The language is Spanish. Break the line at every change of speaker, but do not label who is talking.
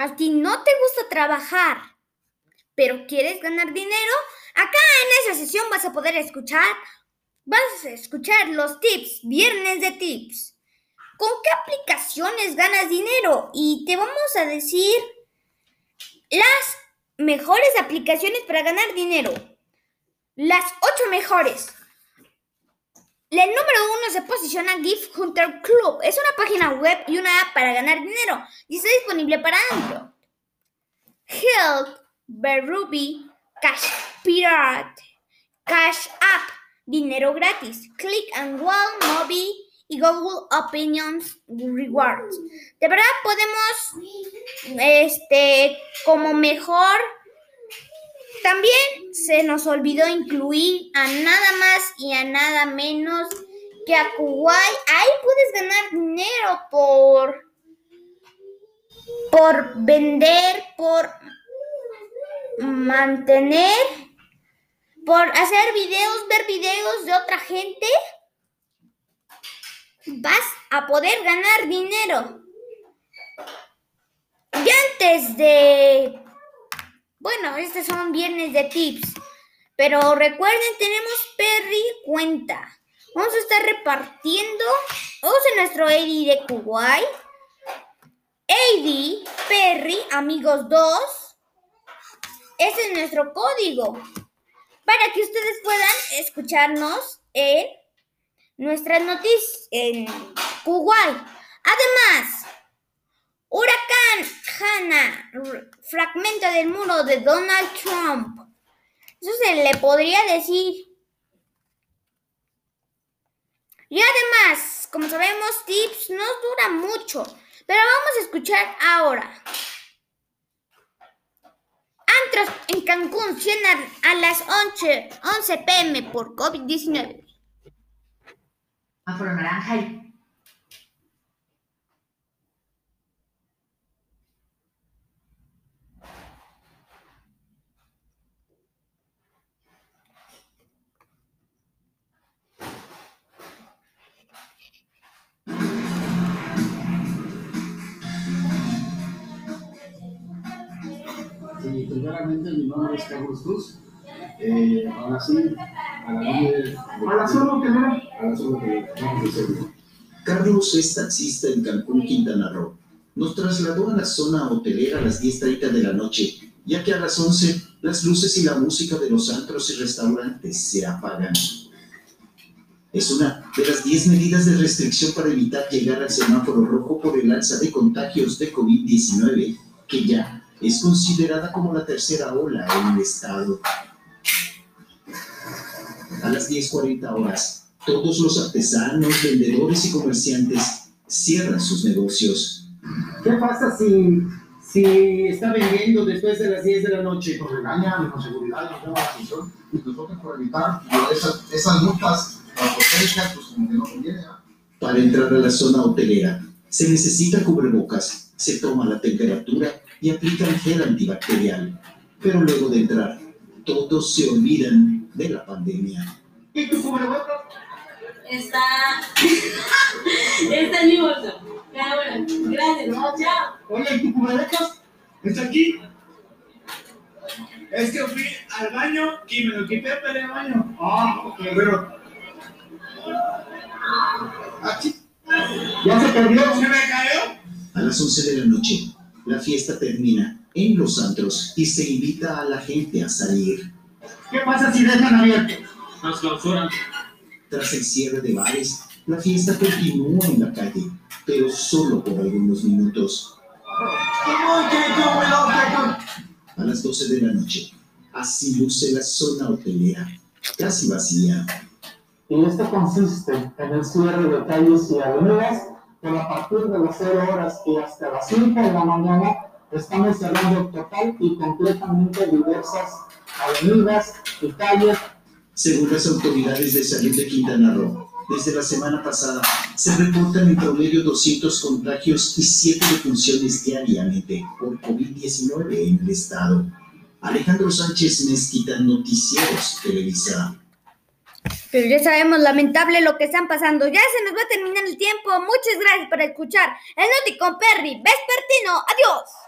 ¿A ti no te gusta trabajar, pero quieres ganar dinero? Acá en esa sesión vas a poder escuchar, vas a escuchar los tips, viernes de tips. ¿Con qué aplicaciones ganas dinero? Y te vamos a decir las mejores aplicaciones para ganar dinero. Las ocho mejores. El número uno se posiciona Gift Hunter Club. Es una página web y una app para ganar dinero y está disponible para Android. Help, Berubi, Cash Pirate, Cash App, dinero gratis, Click and Wall, Mobi y Google Opinions Rewards. De verdad podemos, este, como mejor también se nos olvidó incluir a nada más y a nada menos que a Kuwait. Ahí puedes ganar dinero por por vender, por mantener, por hacer videos, ver videos de otra gente. Vas a poder ganar dinero. Y antes de bueno, estos son viernes de tips. Pero recuerden, tenemos Perry cuenta. Vamos a estar repartiendo. Vamos a nuestro AD de Kuwait. AD, Perry, amigos 2. Ese es nuestro código. Para que ustedes puedan escucharnos en nuestras noticias en Kuwait. Además, fragmento del muro de Donald Trump. Eso se le podría decir. Y además, como sabemos, tips no dura mucho, pero vamos a escuchar ahora. Antros en Cancún cierran a las 11, 11 pm por COVID-19.
Afro naranja
Sí, primeramente mi nombre es Carlos Cruz. Eh, ahora sí, a la nombre
A la zona hotelera.
a la zona que vamos a.
Carlos es taxista en Cancún, Quintana Roo. Nos trasladó a la zona hotelera a las 10.30 de la noche, ya que a las 11 las luces y la música de los antros y restaurantes se apagan. Es una de las 10 medidas de restricción para evitar llegar al semáforo rojo por el alza de contagios de COVID-19, que ya es considerada como la tercera ola en el estado. A las 10.40 horas, todos los artesanos, vendedores y comerciantes cierran sus negocios.
¿Qué pasa si, si está vendiendo después de las 10 de la noche?
Nos regañan, con seguridad, nos llaman la atención y nosotros por evitar esas, esas multas autotécnicas, pues como que no conviene.
Para entrar a la zona hotelera, se necesita cubrebocas, se toma la temperatura y aplican gel antibacterial. Pero luego de entrar, todos se olvidan de la pandemia.
¿Y tu cubrebocas?
Está. Está en mi bolso. Ya, bueno, gracias. No, chao.
Oye, ¿y tu cubrebocas?
¿Está aquí? Es que fui al baño y me lo quité para ir al baño.
Ah, ok.
Pero,
Aquí. ¿Ya se perdió?
¿se me cayó?
A las 11 de la noche, la fiesta termina en los antros y se invita a la gente a salir.
¿Qué pasa si dejan abierto?
Nos clausuran.
Tras el cierre de bares, la fiesta continúa en la calle, pero solo por algunos minutos. A las 12 de la noche, así luce la zona hotelera, casi vacía.
y esto consiste en el cierre de calles y avenidas, pero a partir de las 0 horas y hasta las 5 de la mañana estamos cerrando total y completamente diversas avenidas y calles
Según las autoridades de salud de Quintana Roo, desde la semana pasada se reportan en promedio 200 contagios y 7 defunciones diariamente por COVID-19 en el estado. Alejandro Sánchez Mezquita, Noticieros Televisa.
Pero ya sabemos, lamentable lo que están pasando. Ya se nos va a terminar el tiempo. Muchas gracias por escuchar el Noti con Perry. Vespertino. Adiós.